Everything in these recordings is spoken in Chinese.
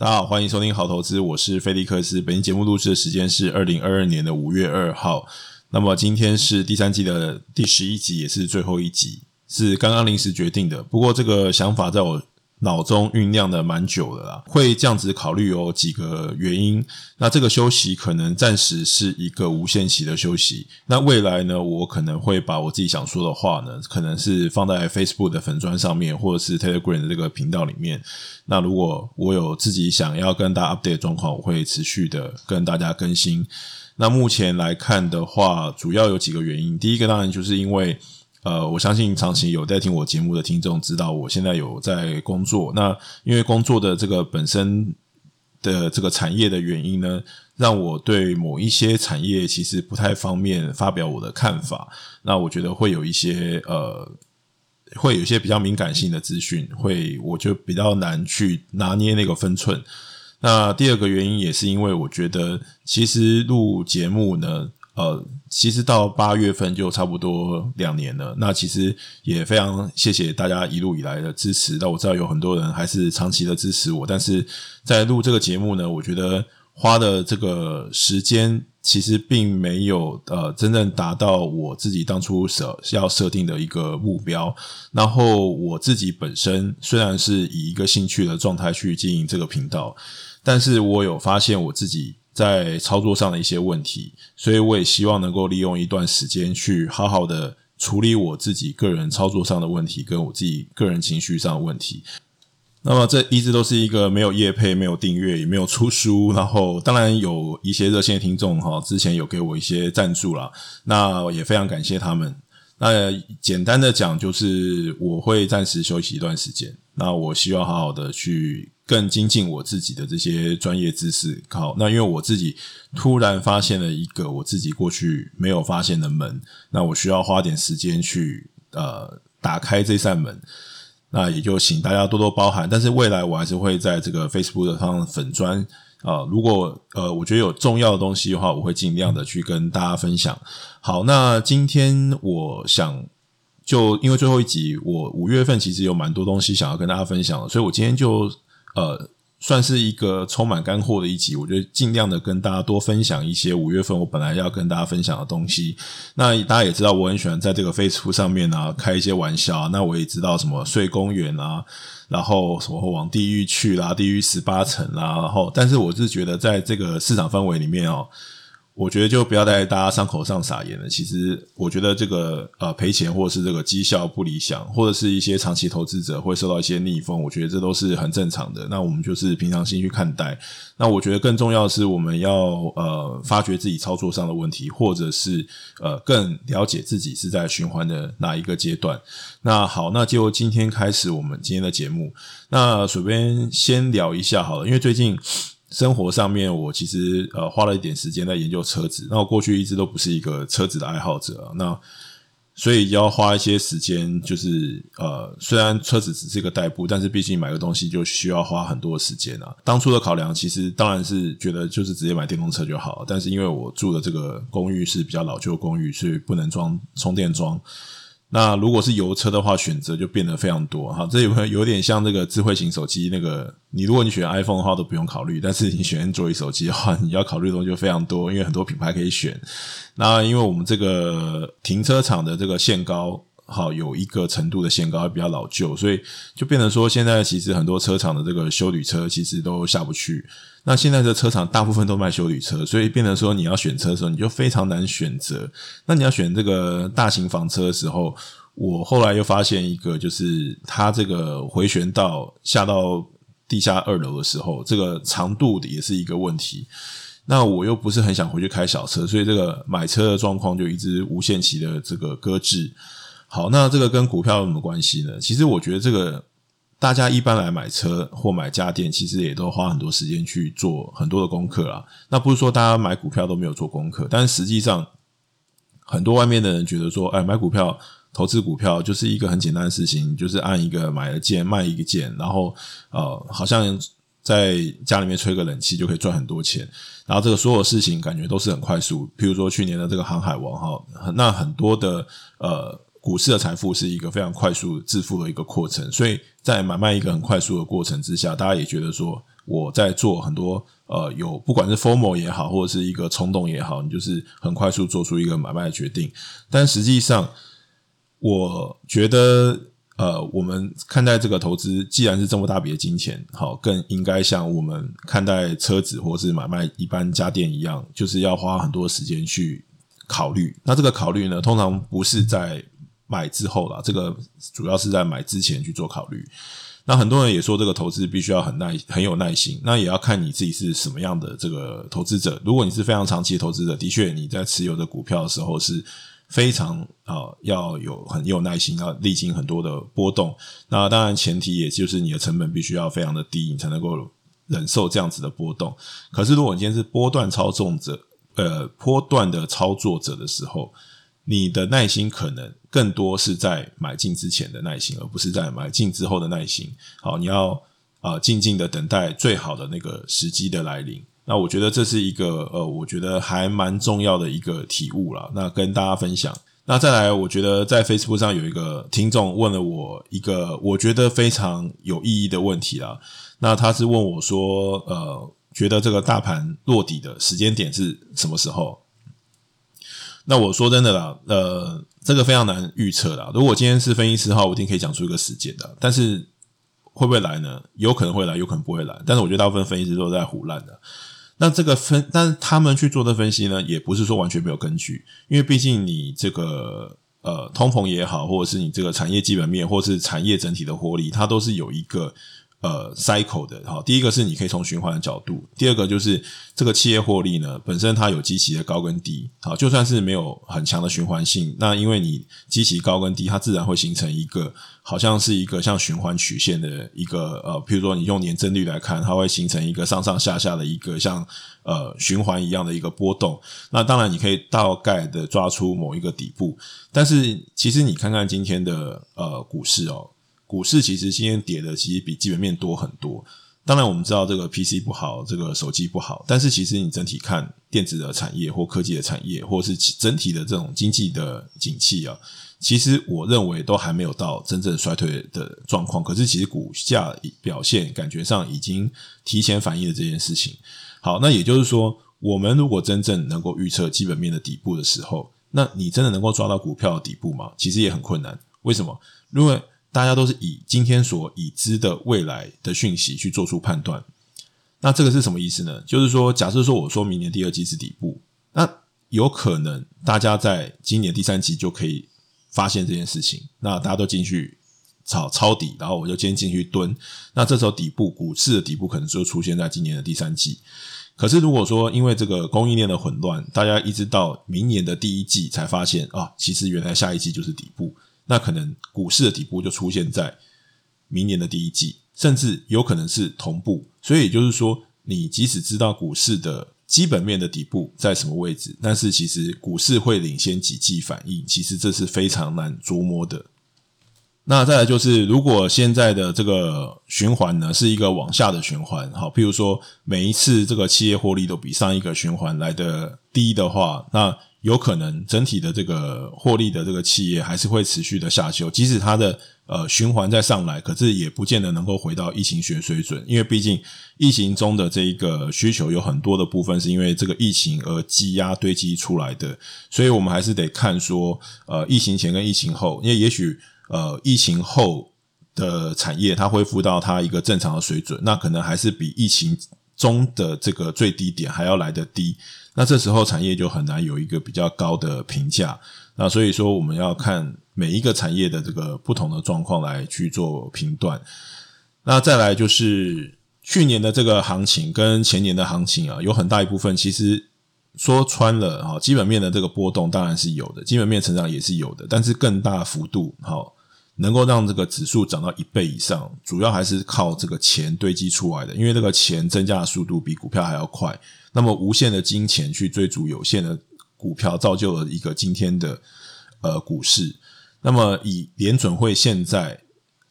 大家好，欢迎收听好投资，我是菲利克斯。本期节目录制的时间是二零二二年的五月二号。那么今天是第三季的第十一集，也是最后一集，是刚刚临时决定的。不过这个想法在我脑中酝酿的蛮久了啦，会这样子考虑有几个原因。那这个休息可能暂时是一个无限期的休息。那未来呢，我可能会把我自己想说的话呢，可能是放在 Facebook 的粉砖上面，或者是 Telegram 的这个频道里面。那如果我有自己想要跟大家 update 的状况，我会持续的跟大家更新。那目前来看的话，主要有几个原因。第一个当然就是因为。呃，我相信长期有在听我节目的听众知道，我现在有在工作。那因为工作的这个本身的这个产业的原因呢，让我对某一些产业其实不太方便发表我的看法。那我觉得会有一些呃，会有一些比较敏感性的资讯，会我就比较难去拿捏那个分寸。那第二个原因也是因为我觉得，其实录节目呢。呃，其实到八月份就差不多两年了。那其实也非常谢谢大家一路以来的支持。那我知道有很多人还是长期的支持我，但是在录这个节目呢，我觉得花的这个时间其实并没有呃真正达到我自己当初设要设定的一个目标。然后我自己本身虽然是以一个兴趣的状态去经营这个频道，但是我有发现我自己。在操作上的一些问题，所以我也希望能够利用一段时间去好好的处理我自己个人操作上的问题，跟我自己个人情绪上的问题。那么这一直都是一个没有业配、没有订阅、也没有出书，然后当然有一些热线听众哈，之前有给我一些赞助啦，那也非常感谢他们。那简单的讲，就是我会暂时休息一段时间，那我希望好好的去。更精进我自己的这些专业知识，好，那因为我自己突然发现了一个我自己过去没有发现的门，那我需要花点时间去呃打开这扇门，那也就请大家多多包涵。但是未来我还是会在这个 Facebook 上粉砖啊，如果呃我觉得有重要的东西的话，我会尽量的去跟大家分享。好，那今天我想就因为最后一集，我五月份其实有蛮多东西想要跟大家分享的，所以我今天就。呃，算是一个充满干货的一集，我就尽量的跟大家多分享一些五月份我本来要跟大家分享的东西。那大家也知道，我很喜欢在这个 Facebook 上面啊开一些玩笑。那我也知道什么睡公园啊，然后什么往地狱去啦，地狱十八层啦，然后，但是我是觉得在这个市场氛围里面哦。我觉得就不要在大家伤口上撒盐了。其实，我觉得这个呃赔钱或者是这个绩效不理想，或者是一些长期投资者会受到一些逆风，我觉得这都是很正常的。那我们就是平常心去看待。那我觉得更重要的是，我们要呃发掘自己操作上的问题，或者是呃更了解自己是在循环的哪一个阶段。那好，那就今天开始我们今天的节目。那首先先聊一下好了，因为最近。生活上面，我其实呃花了一点时间在研究车子。那我过去一直都不是一个车子的爱好者，那所以要花一些时间，就是呃虽然车子只是一个代步，但是毕竟买个东西就需要花很多时间啊。当初的考量其实当然是觉得就是直接买电动车就好，但是因为我住的这个公寓是比较老旧公寓，所以不能装充电桩。那如果是油车的话，选择就变得非常多哈。这有有点像这个智慧型手机，那个你如果你选 iPhone 的话都不用考虑，但是你选 Android 手机的话，你要考虑的东西就非常多，因为很多品牌可以选。那因为我们这个停车场的这个限高。好，有一个程度的限高，比较老旧，所以就变成说，现在其实很多车厂的这个修旅车其实都下不去。那现在的车厂大部分都卖修旅车，所以变成说你要选车的时候，你就非常难选择。那你要选这个大型房车的时候，我后来又发现一个，就是它这个回旋道下到地下二楼的时候，这个长度也是一个问题。那我又不是很想回去开小车，所以这个买车的状况就一直无限期的这个搁置。好，那这个跟股票有什么关系呢？其实我觉得这个大家一般来买车或买家电，其实也都花很多时间去做很多的功课啊。那不是说大家买股票都没有做功课，但实际上很多外面的人觉得说，哎，买股票、投资股票就是一个很简单的事情，就是按一个买了件卖一个件，然后呃，好像在家里面吹个冷气就可以赚很多钱。然后这个所有事情感觉都是很快速，譬如说去年的这个航海王哈，那很多的呃。股市的财富是一个非常快速致富的一个过程，所以在买卖一个很快速的过程之下，大家也觉得说，我在做很多呃有不管是 formal 也好，或者是一个冲动也好，你就是很快速做出一个买卖的决定。但实际上，我觉得呃，我们看待这个投资，既然是这么大笔的金钱，好，更应该像我们看待车子或是买卖一般家电一样，就是要花很多时间去考虑。那这个考虑呢，通常不是在买之后啦，这个主要是在买之前去做考虑。那很多人也说，这个投资必须要很耐、很有耐心。那也要看你自己是什么样的这个投资者。如果你是非常长期的投资者，的确你在持有的股票的时候是非常啊、呃、要有很有耐心，要历经很多的波动。那当然前提也就是你的成本必须要非常的低，你才能够忍受这样子的波动。可是如果你今天是波段操纵者，呃，波段的操作者的时候，你的耐心可能更多是在买进之前的耐心，而不是在买进之后的耐心。好，你要啊静静的等待最好的那个时机的来临。那我觉得这是一个呃，我觉得还蛮重要的一个体悟啦。那跟大家分享。那再来，我觉得在 Facebook 上有一个听众问了我一个我觉得非常有意义的问题啦。那他是问我说，呃，觉得这个大盘落底的时间点是什么时候？那我说真的啦，呃，这个非常难预测啦。如果今天是分析师的话，我一定可以讲出一个时间的。但是会不会来呢？有可能会来，有可能不会来。但是我觉得大部分分析师都在胡乱的。那这个分，但是他们去做的分析呢，也不是说完全没有根据，因为毕竟你这个呃通膨也好，或者是你这个产业基本面，或是产业整体的获利，它都是有一个。呃，cycle 的哈，第一个是你可以从循环的角度，第二个就是这个企业获利呢，本身它有基期的高跟低，好，就算是没有很强的循环性，那因为你基期高跟低，它自然会形成一个好像是一个像循环曲线的一个呃，譬如说你用年增率来看，它会形成一个上上下下的一个像呃循环一样的一个波动。那当然你可以大概的抓出某一个底部，但是其实你看看今天的呃股市哦。股市其实今天跌的其实比基本面多很多。当然我们知道这个 PC 不好，这个手机不好，但是其实你整体看电子的产业或科技的产业，或是整体的这种经济的景气啊，其实我认为都还没有到真正衰退的状况。可是其实股价表现感觉上已经提前反映了这件事情。好，那也就是说，我们如果真正能够预测基本面的底部的时候，那你真的能够抓到股票的底部吗？其实也很困难。为什么？因为大家都是以今天所已知的未来的讯息去做出判断，那这个是什么意思呢？就是说，假设说我说明年第二季是底部，那有可能大家在今年第三季就可以发现这件事情，那大家都进去抄抄底，然后我就今天进去蹲，那这时候底部股市的底部可能就出现在今年的第三季。可是如果说因为这个供应链的混乱，大家一直到明年的第一季才发现啊，其实原来下一季就是底部。那可能股市的底部就出现在明年的第一季，甚至有可能是同步。所以也就是说，你即使知道股市的基本面的底部在什么位置，但是其实股市会领先几季反应，其实这是非常难捉摸的。那再来就是，如果现在的这个循环呢是一个往下的循环，好，譬如说每一次这个企业获利都比上一个循环来的低的话，那有可能整体的这个获利的这个企业还是会持续的下修，即使它的呃循环再上来，可是也不见得能够回到疫情前水准，因为毕竟疫情中的这一个需求有很多的部分是因为这个疫情而积压堆积出来的，所以我们还是得看说呃疫情前跟疫情后，因为也许呃疫情后的产业它恢复到它一个正常的水准，那可能还是比疫情中的这个最低点还要来得低。那这时候产业就很难有一个比较高的评价，那所以说我们要看每一个产业的这个不同的状况来去做评断。那再来就是去年的这个行情跟前年的行情啊，有很大一部分其实说穿了哈，基本面的这个波动当然是有的，基本面成长也是有的，但是更大幅度好能够让这个指数涨到一倍以上，主要还是靠这个钱堆积出来的，因为这个钱增加的速度比股票还要快。那么无限的金钱去追逐有限的股票，造就了一个今天的呃股市。那么以联准会现在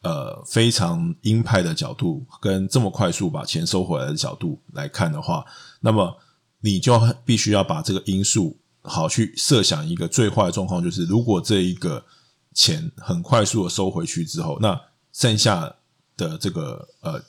呃非常鹰派的角度，跟这么快速把钱收回来的角度来看的话，那么你就必须要把这个因素好去设想一个最坏的状况，就是如果这一个钱很快速的收回去之后，那剩下的这个呃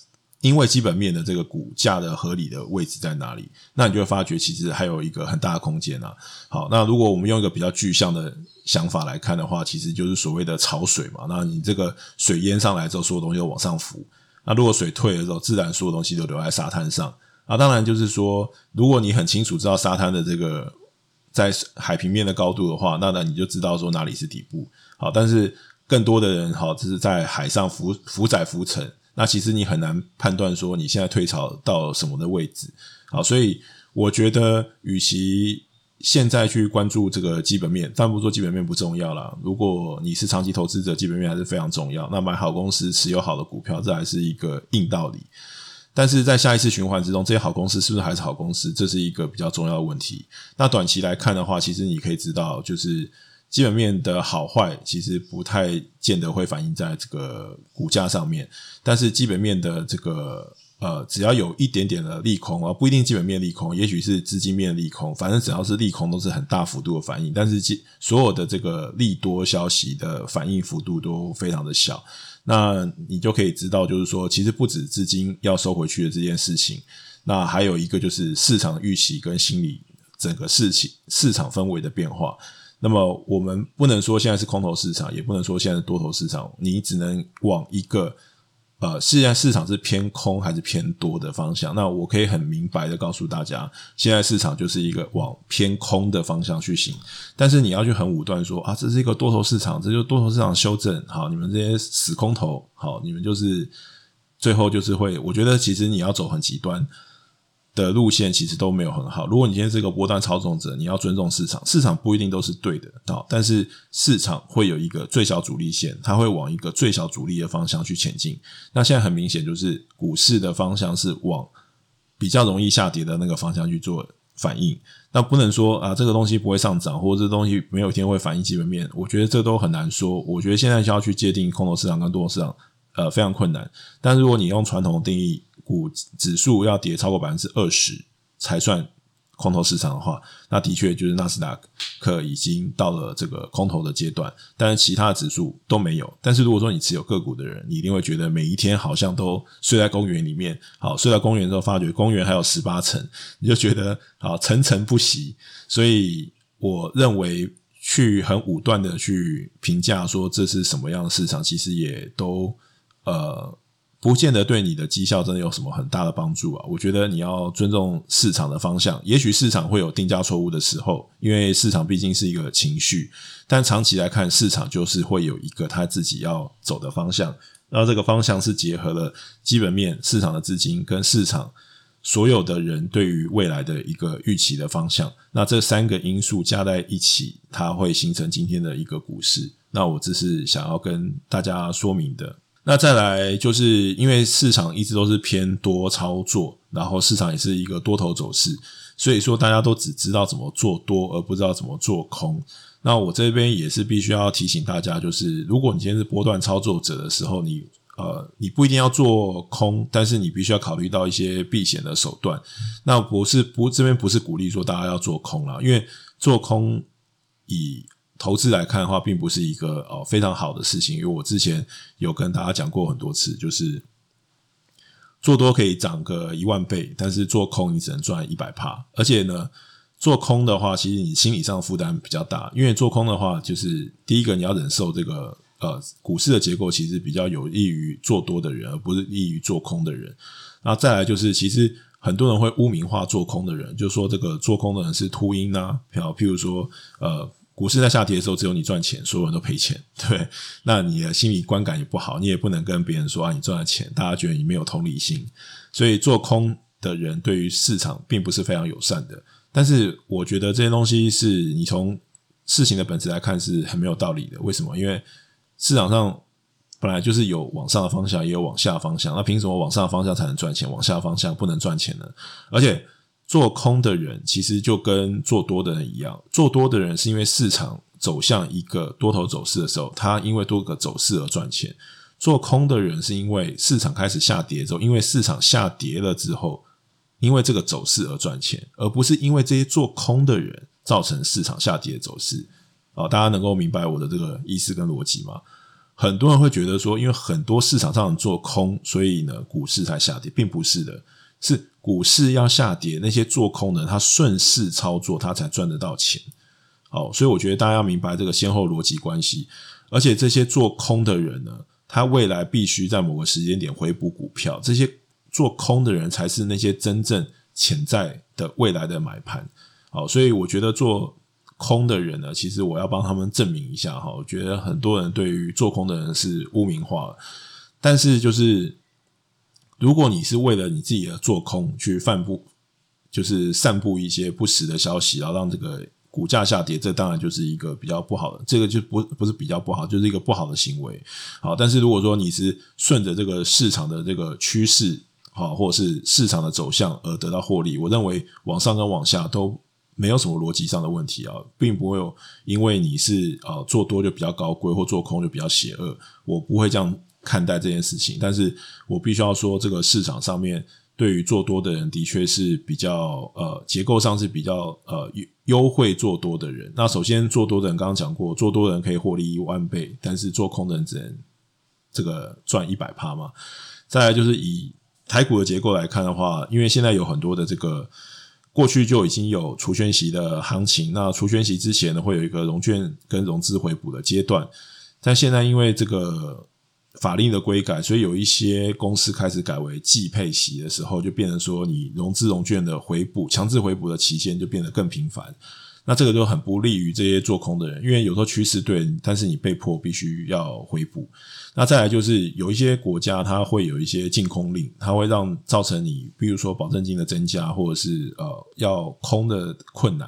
因为基本面的这个股价的合理的位置在哪里，那你就会发觉其实还有一个很大的空间啊。好，那如果我们用一个比较具象的想法来看的话，其实就是所谓的潮水嘛。那你这个水淹上来之后，所有东西都往上浮。那如果水退了之后，自然所有东西都留在沙滩上。啊，当然就是说，如果你很清楚知道沙滩的这个在海平面的高度的话，那那你就知道说哪里是底部。好，但是更多的人好，就是在海上浮浮载浮沉。那其实你很难判断说你现在退潮到什么的位置，好，所以我觉得，与其现在去关注这个基本面，但不说基本面不重要啦。如果你是长期投资者，基本面还是非常重要。那买好公司，持有好的股票，这还是一个硬道理。但是在下一次循环之中，这些好公司是不是还是好公司，这是一个比较重要的问题。那短期来看的话，其实你可以知道，就是。基本面的好坏其实不太见得会反映在这个股价上面，但是基本面的这个呃，只要有一点点的利空啊，不一定基本面利空，也许是资金面利空，反正只要是利空都是很大幅度的反应，但是所有的这个利多消息的反应幅度都非常的小，那你就可以知道，就是说其实不止资金要收回去的这件事情，那还有一个就是市场预期跟心理整个事情市场氛围的变化。那么我们不能说现在是空头市场，也不能说现在是多头市场，你只能往一个呃，现在市场是偏空还是偏多的方向。那我可以很明白的告诉大家，现在市场就是一个往偏空的方向去行。但是你要去很武断说啊，这是一个多头市场，这就是多头市场修正。好，你们这些死空头，好，你们就是最后就是会，我觉得其实你要走很极端。的路线其实都没有很好。如果你今天是一个波段操纵者，你要尊重市场，市场不一定都是对的，好但是市场会有一个最小阻力线，它会往一个最小阻力的方向去前进。那现在很明显就是股市的方向是往比较容易下跌的那个方向去做反应。那不能说啊，这个东西不会上涨，或者这东西没有一天会反映基本面。我觉得这都很难说。我觉得现在就要去界定空头市场跟多头市场，呃，非常困难。但如果你用传统的定义，股指数要跌超过百分之二十才算空头市场的话，那的确就是纳斯达克已经到了这个空头的阶段，但是其他的指数都没有。但是如果说你持有个股的人，你一定会觉得每一天好像都睡在公园里面。好，睡在公园之后，发觉公园还有十八层，你就觉得好层层不息。所以我认为去很武断的去评价说这是什么样的市场，其实也都呃。不见得对你的绩效真的有什么很大的帮助啊！我觉得你要尊重市场的方向，也许市场会有定价错误的时候，因为市场毕竟是一个情绪，但长期来看，市场就是会有一个他自己要走的方向。那这个方向是结合了基本面、市场的资金跟市场所有的人对于未来的一个预期的方向。那这三个因素加在一起，它会形成今天的一个股市。那我这是想要跟大家说明的。那再来就是因为市场一直都是偏多操作，然后市场也是一个多头走势，所以说大家都只知道怎么做多，而不知道怎么做空。那我这边也是必须要提醒大家，就是如果你今天是波段操作者的时候，你呃你不一定要做空，但是你必须要考虑到一些避险的手段。那不是不这边不是鼓励说大家要做空啦，因为做空以投资来看的话，并不是一个呃非常好的事情，因为我之前有跟大家讲过很多次，就是做多可以涨个一万倍，但是做空你只能赚一百趴。而且呢，做空的话，其实你心理上负担比较大，因为做空的话，就是第一个你要忍受这个呃股市的结构，其实比较有利于做多的人，而不是利于做空的人。然后再来就是，其实很多人会污名化做空的人，就说这个做空的人是秃鹰啊，譬如说呃。股市在下跌的时候，只有你赚钱，所有人都赔钱，对，那你的心理观感也不好，你也不能跟别人说啊，你赚了钱，大家觉得你没有同理心，所以做空的人对于市场并不是非常友善的。但是我觉得这些东西是你从事情的本质来看是很没有道理的。为什么？因为市场上本来就是有往上的方向，也有往下方向，那凭什么往上的方向才能赚钱，往下方向不能赚钱呢？而且。做空的人其实就跟做多的人一样，做多的人是因为市场走向一个多头走势的时候，他因为多个走势而赚钱；做空的人是因为市场开始下跌之后，因为市场下跌了之后，因为这个走势而赚钱，而不是因为这些做空的人造成市场下跌的走势。哦，大家能够明白我的这个意思跟逻辑吗？很多人会觉得说，因为很多市场上做空，所以呢股市才下跌，并不是的，是股市要下跌，那些做空的他顺势操作，他才赚得到钱。好，所以我觉得大家要明白这个先后逻辑关系，而且这些做空的人呢，他未来必须在某个时间点回补股票，这些做空的人才是那些真正潜在的未来的买盘。好，所以我觉得做空的人呢，其实我要帮他们证明一下哈。我觉得很多人对于做空的人是污名化，但是就是如果你是为了你自己的做空去散布，就是散布一些不实的消息，然后让这个股价下跌，这当然就是一个比较不好的，这个就不不是比较不好，就是一个不好的行为。好，但是如果说你是顺着这个市场的这个趋势，好，或者是市场的走向而得到获利，我认为往上跟往下都。没有什么逻辑上的问题啊，并不会有因为你是呃做多就比较高贵，或做空就比较邪恶，我不会这样看待这件事情。但是我必须要说，这个市场上面对于做多的人的确是比较呃结构上是比较呃优惠做多的人。那首先做多的人刚刚讲过，做多的人可以获利一万倍，但是做空的人只能这个赚一百趴嘛。再来就是以台股的结构来看的话，因为现在有很多的这个。过去就已经有除宣息的行情，那除宣息之前呢，会有一个融券跟融资回补的阶段，但现在因为这个法令的规改，所以有一些公司开始改为季配息的时候，就变成说你融资融券的回补、强制回补的期限就变得更频繁。那这个就很不利于这些做空的人，因为有时候趋势对，但是你被迫必须要回补。那再来就是有一些国家它会有一些禁空令，它会让造成你，比如说保证金的增加，或者是呃要空的困难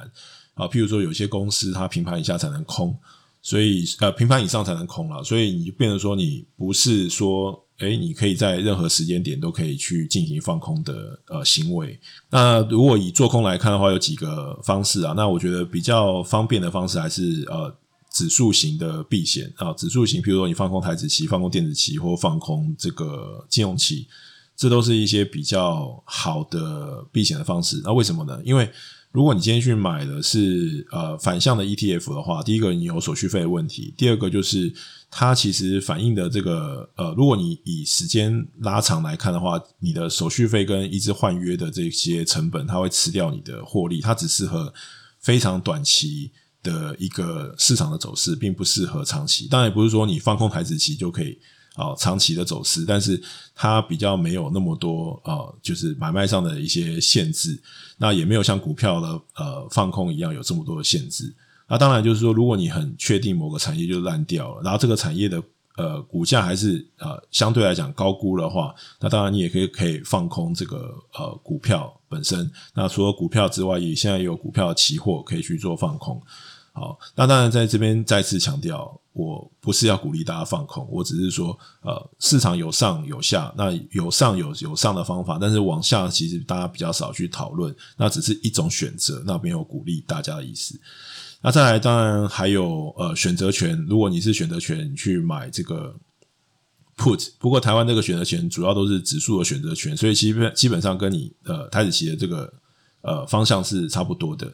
啊。譬如说有些公司它平盘以下才能空，所以呃平盘以上才能空了，所以你就变成说你不是说。诶，你可以在任何时间点都可以去进行放空的呃行为。那如果以做空来看的话，有几个方式啊。那我觉得比较方便的方式还是呃指数型的避险啊。指数型，譬如说你放空台指期、放空电子期或放空这个金融期，这都是一些比较好的避险的方式。那为什么呢？因为如果你今天去买的是呃反向的 ETF 的话，第一个你有手续费的问题，第二个就是它其实反映的这个呃，如果你以时间拉长来看的话，你的手续费跟一直换约的这些成本，它会吃掉你的获利，它只适合非常短期的一个市场的走势，并不适合长期。当然也不是说你放空台子期就可以。啊，长期的走势，但是它比较没有那么多啊，就是买卖上的一些限制，那也没有像股票的呃放空一样有这么多的限制。那当然就是说，如果你很确定某个产业就烂掉了，然后这个产业的呃股价还是呃相对来讲高估的话，那当然你也可以可以放空这个呃股票本身。那除了股票之外，也现在有股票期货可以去做放空。好，那当然在这边再次强调，我不是要鼓励大家放空，我只是说，呃，市场有上有下，那有上有有上的方法，但是往下其实大家比较少去讨论，那只是一种选择，那没有鼓励大家的意思。那再来，当然还有呃选择权，如果你是选择权去买这个 put，不过台湾这个选择权主要都是指数的选择权，所以基本基本上跟你呃台指期的这个呃方向是差不多的。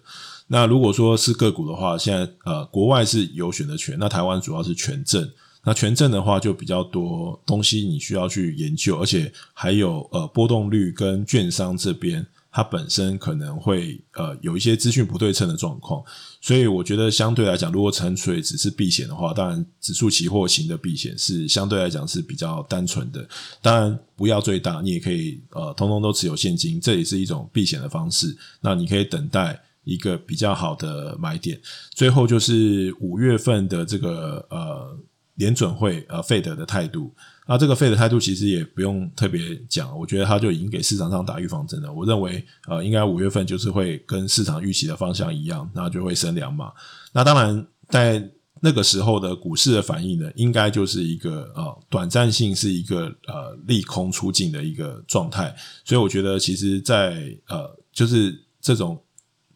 那如果说是个股的话，现在呃国外是有选择权，那台湾主要是权证。那权证的话就比较多东西你需要去研究，而且还有呃波动率跟券商这边它本身可能会呃有一些资讯不对称的状况。所以我觉得相对来讲，如果纯粹只是避险的话，当然指数期货型的避险是相对来讲是比较单纯的。当然不要最大，你也可以呃通通都持有现金，这也是一种避险的方式。那你可以等待。一个比较好的买点，最后就是五月份的这个呃联准会呃费德的态度，那这个费德态度其实也不用特别讲，我觉得他就已经给市场上打预防针了。我认为呃应该五月份就是会跟市场预期的方向一样，那就会升两码。那当然在那个时候的股市的反应呢，应该就是一个呃短暂性是一个呃利空出尽的一个状态，所以我觉得其实，在呃就是这种。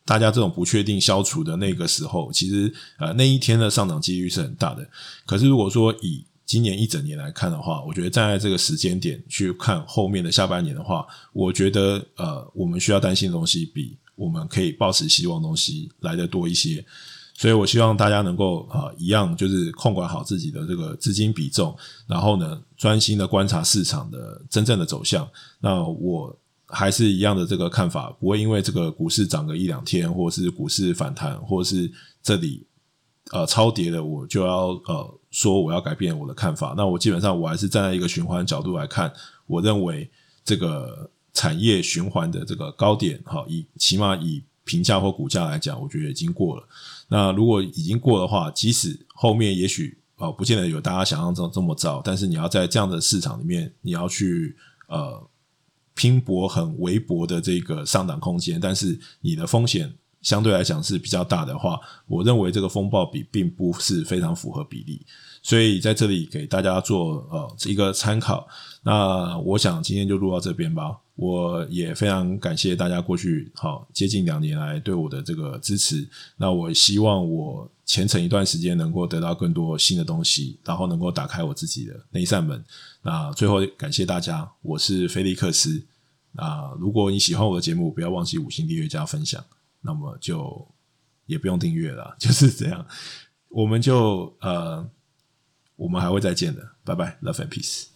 大家这种不确定消除的那个时候，其实呃那一天的上涨几率是很大的。可是如果说以今年一整年来看的话，我觉得站在这个时间点去看后面的下半年的话，我觉得呃我们需要担心的东西比我们可以抱持希望的东西来的多一些。所以我希望大家能够啊、一样就是控管好自己的这个资金比重，然后呢，专心的观察市场的真正的走向。那我还是一样的这个看法，不会因为这个股市涨个一两天，或是股市反弹，或是这里呃超跌的，我就要呃说我要改变我的看法。那我基本上我还是站在一个循环角度来看，我认为这个产业循环的这个高点，哈，以起码以评价或股价来讲，我觉得已经过了。那如果已经过的话，即使后面也许啊、不见得有大家想象中这么糟，但是你要在这样的市场里面，你要去呃拼搏很微薄的这个上涨空间，但是你的风险相对来讲是比较大的话，我认为这个风暴比并不是非常符合比例，所以在这里给大家做呃一个参考。那我想今天就录到这边吧。我也非常感谢大家过去好接近两年来对我的这个支持。那我希望我前程一段时间能够得到更多新的东西，然后能够打开我自己的那一扇门。那最后感谢大家，我是菲利克斯。那如果你喜欢我的节目，不要忘记五星订阅加分享。那么就也不用订阅了，就是这样。我们就呃，我们还会再见的，拜拜，Love and Peace。